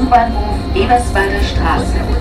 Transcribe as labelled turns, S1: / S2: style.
S1: U-Bahnhof Eberswalder Straße.